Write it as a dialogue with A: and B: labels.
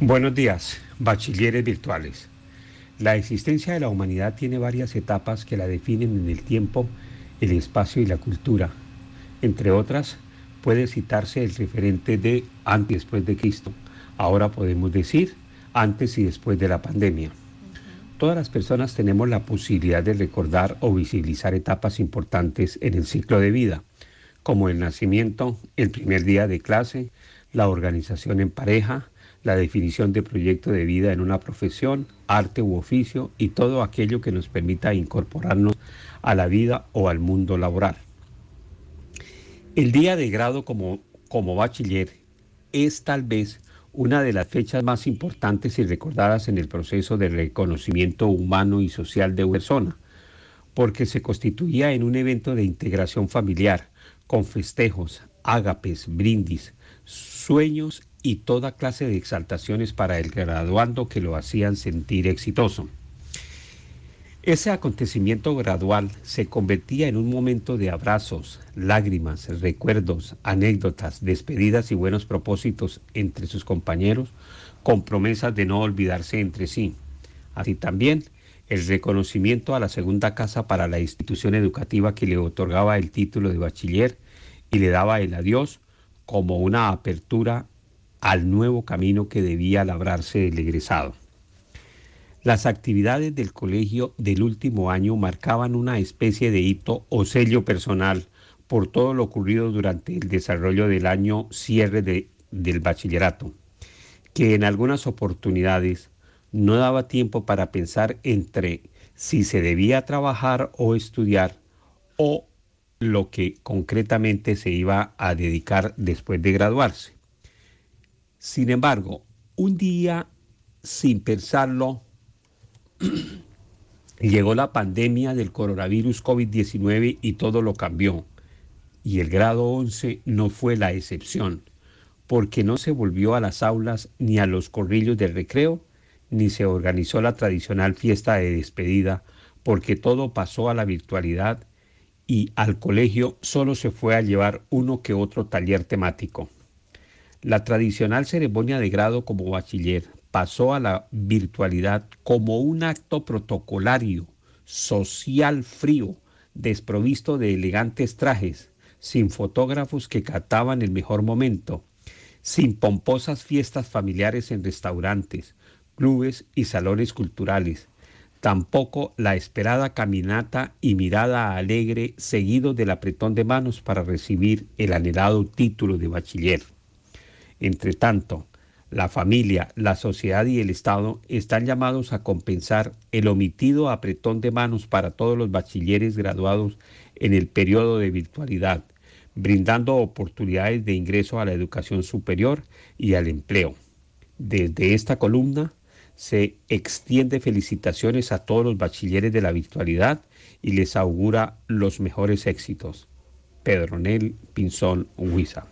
A: Buenos días, bachilleres virtuales. La existencia de la humanidad tiene varias etapas que la definen en el tiempo, el espacio y la cultura. Entre otras, puede citarse el referente de antes y después de Cristo. Ahora podemos decir antes y después de la pandemia. Todas las personas tenemos la posibilidad de recordar o visibilizar etapas importantes en el ciclo de vida, como el nacimiento, el primer día de clase, la organización en pareja, la definición de proyecto de vida en una profesión, arte u oficio y todo aquello que nos permita incorporarnos a la vida o al mundo laboral. El día de grado como, como bachiller es tal vez una de las fechas más importantes y recordadas en el proceso de reconocimiento humano y social de una persona, porque se constituía en un evento de integración familiar, con festejos, ágapes, brindis, sueños y toda clase de exaltaciones para el graduando que lo hacían sentir exitoso. Ese acontecimiento gradual se convertía en un momento de abrazos, lágrimas, recuerdos, anécdotas, despedidas y buenos propósitos entre sus compañeros, con promesas de no olvidarse entre sí. Así también el reconocimiento a la segunda casa para la institución educativa que le otorgaba el título de bachiller y le daba el adiós como una apertura al nuevo camino que debía labrarse el egresado. Las actividades del colegio del último año marcaban una especie de hito o sello personal por todo lo ocurrido durante el desarrollo del año cierre del bachillerato, que en algunas oportunidades no daba tiempo para pensar entre si se debía trabajar o estudiar o lo que concretamente se iba a dedicar después de graduarse. Sin embargo, un día, sin pensarlo, llegó la pandemia del coronavirus COVID-19 y todo lo cambió. Y el grado 11 no fue la excepción, porque no se volvió a las aulas ni a los corrillos del recreo, ni se organizó la tradicional fiesta de despedida, porque todo pasó a la virtualidad y al colegio solo se fue a llevar uno que otro taller temático. La tradicional ceremonia de grado como bachiller pasó a la virtualidad como un acto protocolario, social frío, desprovisto de elegantes trajes, sin fotógrafos que cataban el mejor momento, sin pomposas fiestas familiares en restaurantes, clubes y salones culturales, tampoco la esperada caminata y mirada alegre seguido del apretón de manos para recibir el anhelado título de bachiller. Entre tanto, la familia, la sociedad y el Estado están llamados a compensar el omitido apretón de manos para todos los bachilleres graduados en el periodo de virtualidad, brindando oportunidades de ingreso a la educación superior y al empleo. Desde esta columna se extiende felicitaciones a todos los bachilleres de la virtualidad y les augura los mejores éxitos. Pedronel Pinzón Huiza.